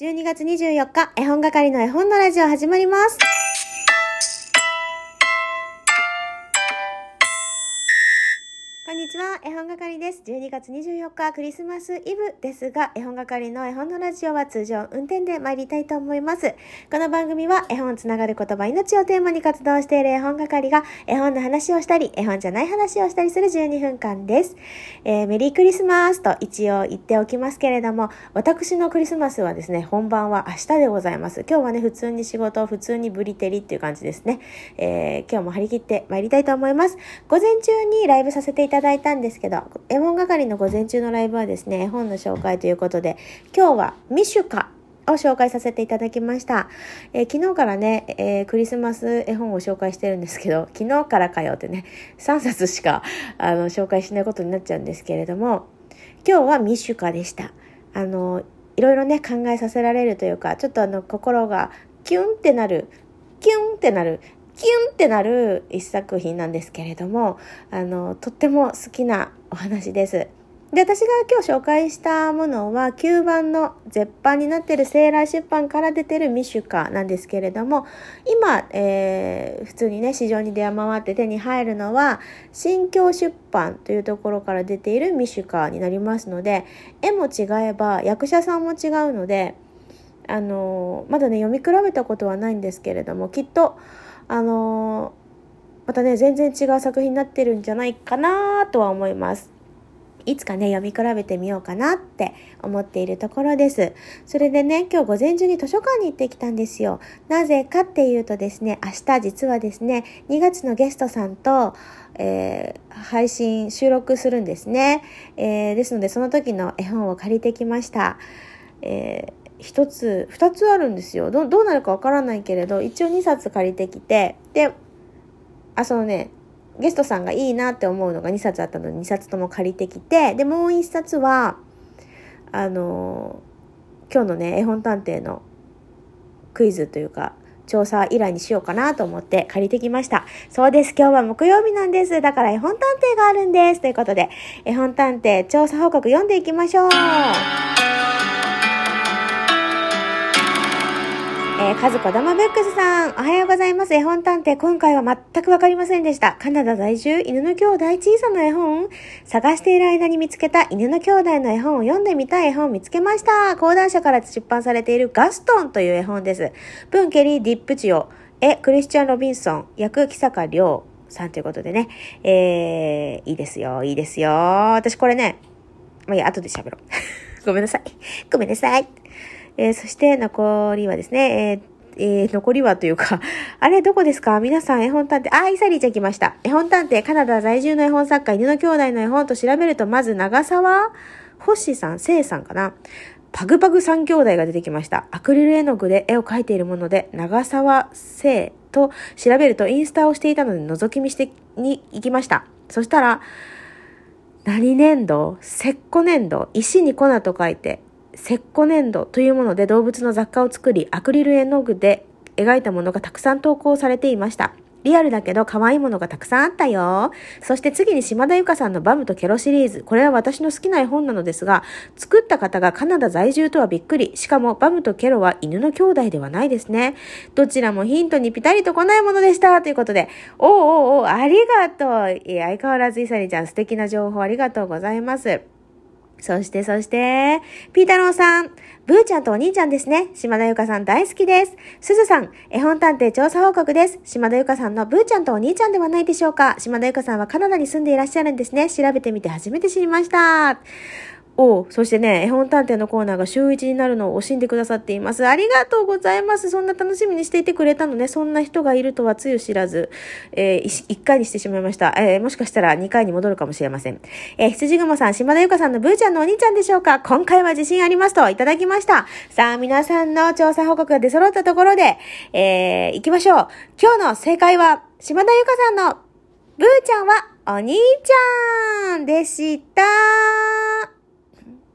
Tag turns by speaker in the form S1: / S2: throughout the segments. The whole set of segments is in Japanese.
S1: 12月24日、絵本係の絵本のラジオ始まります。にちは、絵本係です。12月24日、クリスマスイブですが、絵本係の絵本のラジオは通常運転で参りたいと思います。この番組は絵本つながる言葉命をテーマに活動している絵本係が絵本の話をしたり、絵本じゃない話をしたりする12分間です。えーメリークリスマスと一応言っておきますけれども、私のクリスマスはですね、本番は明日でございます。今日はね、普通に仕事、普通にブリテリっていう感じですね。えー今日も張り切って参りたいと思います。午前中にライブさせていただいたんですけど、絵本係の午前中のライブはですね、絵本の紹介ということで、今日はミシュカを紹介させていただきました。えー昨日からね、えークリスマス絵本を紹介してるんですけど、昨日からかよってね、3冊しかあの紹介しないことになっちゃうんですけれども、今日はミシュカでした。あの、いろいろね、考えさせられるというか、ちょっとあの、心がキュンってなる、キュンってなる、キュンってなる一作品なんですけれども、あの、とっても好きなお話です。で、私が今日紹介したものは、9番の絶版になっているセーラー出版から出てるミシュカなんですけれども、今、えー普通にね、市場に出回って手に入るのは、新京出版というところから出ているミシュカになりますので、絵も違えば、役者さんも違うので、あのまだね、読み比べたことはないんですけれども、きっと、あのまたね、全然違う作品になってるんじゃないかなとは思います。いつかね、読み比べてみようかなって思っているところです。それでね、今日午前中に図書館に行ってきたんですよ。なぜかっていうとですね、明日実はですね、2月のゲストさんと、えー配信、収録するんですね。えーですので、その時の絵本を借りてきました。えー一つ、二つあるんですよ。どどうなるかわからないけれど、一応2冊借りてきて、で、あ、そのね、ゲストさんがいいなって思うのが2冊あったので2冊とも借りてきて、で、もう1冊は、あの今日のね、絵本探偵のクイズというか、調査依頼にしようかなと思って借りてきました。そうです。今日は木曜日なんです。だから絵本探偵があるんです。ということで、絵本探偵調査報告読んでいきましょう。えー、かずこだまブックスさん、おはようございます。絵本探偵、今回は全くわかりませんでした。カナダ在住、犬の兄弟小さな絵本探している間に見つけた犬の兄弟の絵本を読んでみたい絵本を見つけました。講談社から出版されているガストンという絵本です。文ケリー・ディップチオ、絵、クリスチャン・ロビンソン、役、木坂亮さんということでね。えー、いいですよ、いいですよ。私これね、まあいや、後で喋ろう。ごめんなさい。ごめんなさい。えーそして残りはですね、えーえー残りはというか、あれどこですか？皆さん絵本探偵、あ、イサリーちゃん来ました。絵本探偵、カナダ在住の絵本作家、犬の兄弟の絵本と調べると、まず長沢星さん、聖さんかな。パグパグ三兄弟が出てきました。アクリル絵の具で絵を描いているもので、長沢聖と調べるとインスタをしていたので覗き見してに行きました。そしたら、何粘土石膏粘土石に粉と書いて石膏粘土というもので動物の雑貨を作りアクリル絵の具で描いたものがたくさん投稿されていましたリアルだけど可愛いものがたくさんあったよ。そして次に島田由香さんのバムとケロシリーズ。これは私の好きな絵本なのですが、作った方がカナダ在住とはびっくり。しかもバムとケロは犬の兄弟ではないですね。どちらもヒントにピタリと来ないものでした。ということで、おうおうおう、ありがとう。相変わらずイサリちゃん素敵な情報ありがとうございます。そして、そして、ピータローさん、ブーちゃんとお兄ちゃんですね。島田由香さん大好きです。すずさん、絵本探偵調査報告です。島田由香さんのブーちゃんとお兄ちゃんではないでしょうか。島田由香さんはカナダに住んでいらっしゃるんですね。調べてみて初めて知りました。おうそしてね、絵本探偵のコーナーが週1になるのを惜しんでくださっています。ありがとうございます。そんな楽しみにしていてくれたのね。そんな人がいるとはつゆ知らず、えー、1回にしてしまいました。えー、もしかしたら2回に戻るかもしれません。えー、羊雲さん、島田由香さんのブーちゃんのお兄ちゃんでしょうか今回は自信ありますといただきました。さあ、皆さんの調査報告が出揃ったところで、えー、行きましょう。今日の正解は、島田由香さんのブーちゃんはお兄ちゃんでした。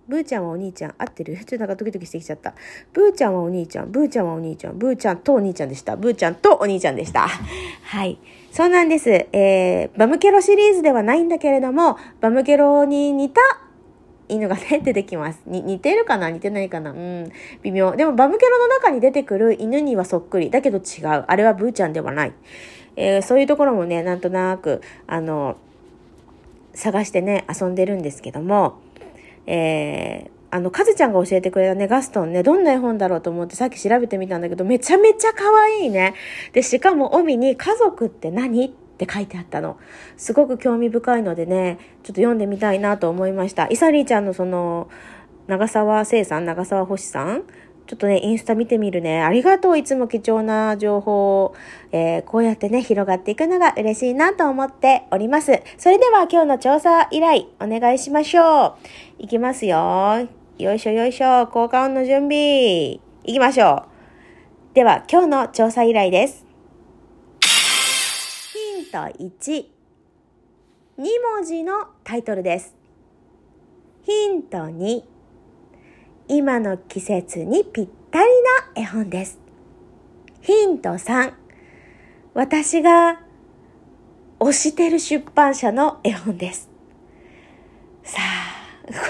S1: ブーちゃんはお兄ちゃん。合ってる？ちょっとなんかドキドキしてきちゃった。ブーちゃんはお兄ちゃん。ブーちゃんはお兄ちゃん。ブーちゃんとお兄ちゃんでした。ブーちゃんとお兄ちゃんでした。はい。そうなんです。えー、バムケロシリーズではないんだけれども、バムケロに似た犬がね、出てきます。に、似てるかな？似てないかな？うん、微妙。でも、バムケロの中に出てくる犬にはそっくり。だけど違う。あれはブーちゃんではない。えー、そういうところもね、なんとなく、あの、探してね、遊んでるんですけども、えー、あの、かずちゃんが教えてくれたね、ガストンね、どんな絵本だろうと思ってさっき調べてみたんだけど、めちゃめちゃ可愛いね。で、しかも帯に家族って何って書いてあったの。すごく興味深いのでね、ちょっと読んでみたいなと思いました。イサリーちゃんのその、長沢聖さん、長沢星さんちょっとね、インスタ見てみるね。ありがとう。いつも貴重な情報を、えー、こうやってね、広がっていくのが嬉しいなと思っております。それでは今日の調査依頼、お願いしましょう。いきますよ。よいしょよいしょ。効果音の準備。いきましょう。では、今日の調査依頼です。ヒント1。2文字のタイトルです。ヒント2。今の季節にぴったりな絵本です。ヒント3。私が推してる出版社の絵本です。さあ、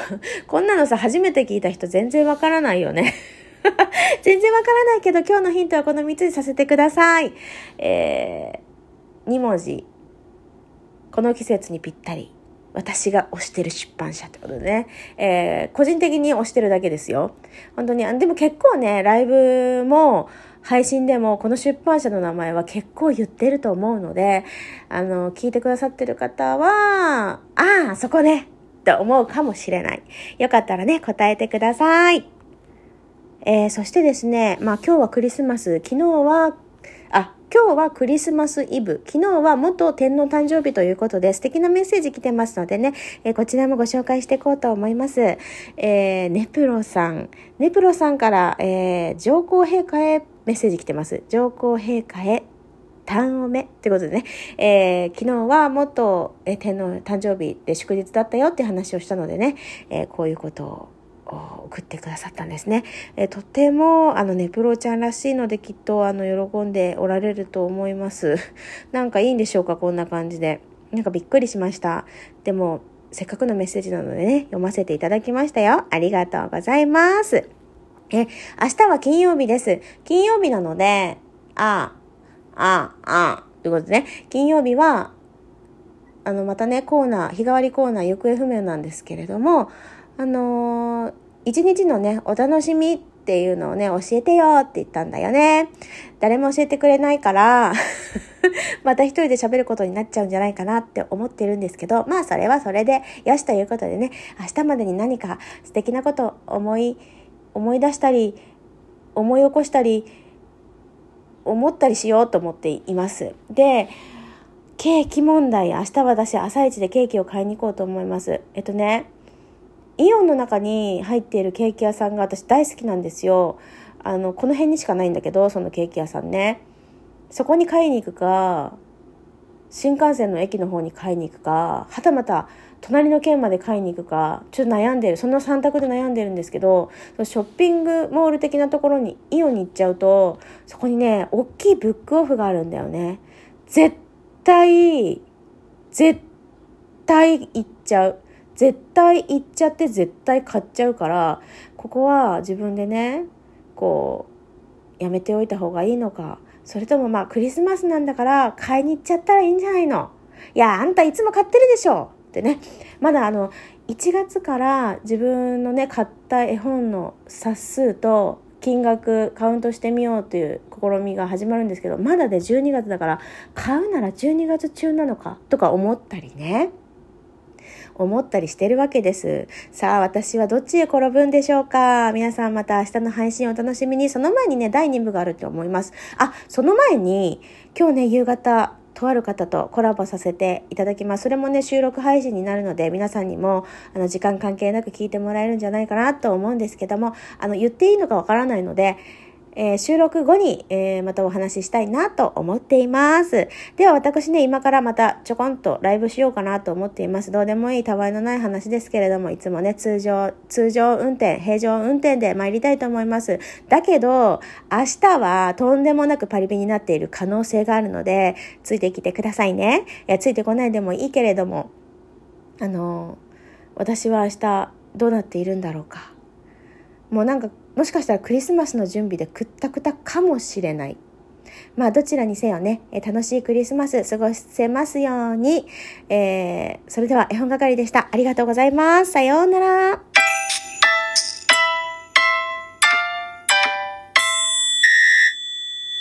S1: こんなのさ、初めて聞いた人全然わからないよね。全然わからないけど、今日のヒントはこの3つにさせてください。えー、2文字。この季節にぴったり。私が推してる出版社ってことでね、えー、個人的に推してるだけですよ。本当に、でも結構ね、ライブも、配信でもこの出版社の名前は結構言ってると思うので、あの、聞いてくださってる方は、ああ、そこね、って思うかもしれない。よかったらね、答えてください。えー、そしてですね、まあ今日はクリスマス、昨日は今日はクリスマスイブ。昨日は元天皇誕生日ということで素敵なメッセージ来てますのでね、えー、こちらもご紹介していこうと思います。えー、ネプロさん。ネプロさんから、えー、上皇陛下へメッセージ来てます。上皇陛下へ単おめってことでね、えー、昨日は元、え天皇誕生日で祝日だったよって話をしたのでね、えー、こういうことを送ってくださったんですね。えとても、あのね、プロちゃんらしいのできっと、あの、喜んでおられると思います。なんかいいんでしょうか、こんな感じで。なんかびっくりしました。でも、せっかくのメッセージなのでね、読ませていただきましたよ。ありがとうございます。え、明日は金曜日です。金曜日なので、ああ、ああ、ということでね、金曜日は、あの、またね、コーナー、日替わりコーナー行方不明なんですけれども、あのー、一日のね、お楽しみっていうのをね、教えてよって言ったんだよね。誰も教えてくれないから また一人で喋ることになっちゃうんじゃないかなって思ってるんですけど、まあそれはそれでよしということでね、明日までに何か素敵なこと思い、思い出したり、思い起こしたり、思ったりしようと思っています。で、ケーキ問題、明日私朝一でケーキを買いに行こうと思います。えっとね、イオンの中に入っているケーキ屋さんが私大好きなんですよ。あの、この辺にしかないんだけど、そのケーキ屋さんね。そこに買いに行くか、新幹線の駅の方に買いに行くか、はたまた隣の県まで買いに行くか、ちょっと悩んでる。その3択で悩んでるんですけど、ショッピングモール的なところに、イオンに行っちゃうと、そこにね、大きいブックオフがあるんだよね。絶対、絶対行っちゃう。絶対行っちゃって絶対買っちゃうからここは自分でねこうやめておいた方がいいのか。それともまあクリスマスなんだから買いに行っちゃったらいいんじゃないの。いやあんたいつも買ってるでしょ。ってね。まだあの1月から自分のね買った絵本の冊数と金額カウントしてみようという試みが始まるんですけどまだで12月だから買うなら12月中なのかとか思ったりね。思ったりしてるわけです。さあ、私はどっちへ転ぶんでしょうか？皆さんまた明日の配信をお楽しみに。その前にね、第2部があると思います。あ、その前に、今日ね、夕方、とある方とコラボさせていただきます。それもね、収録配信になるので、皆さんにも、あの、時間関係なく聞いてもらえるんじゃないかなと思うんですけども、あの、言っていいのかわからないので、えー、収録後に、えー、またお話ししたいなと思っています。では私ね、今からまたちょこんとライブしようかなと思っています。どうでもいい、たわいのない話ですけれども、いつもね、通常、通常運転、平常運転で参りたいと思います。だけど、明日はとんでもなくパリピになっている可能性があるので、ついてきてくださいね。いや、ついてこないでもいいけれども、あの、私は明日、どうなっているんだろうかもうなんかもしかしたらクリスマスの準備でくったくたかもしれないまあどちらにせよね、え楽しいクリスマス過ごせますように、えー、それでは絵本係でした。ありがとうございます。さようなら。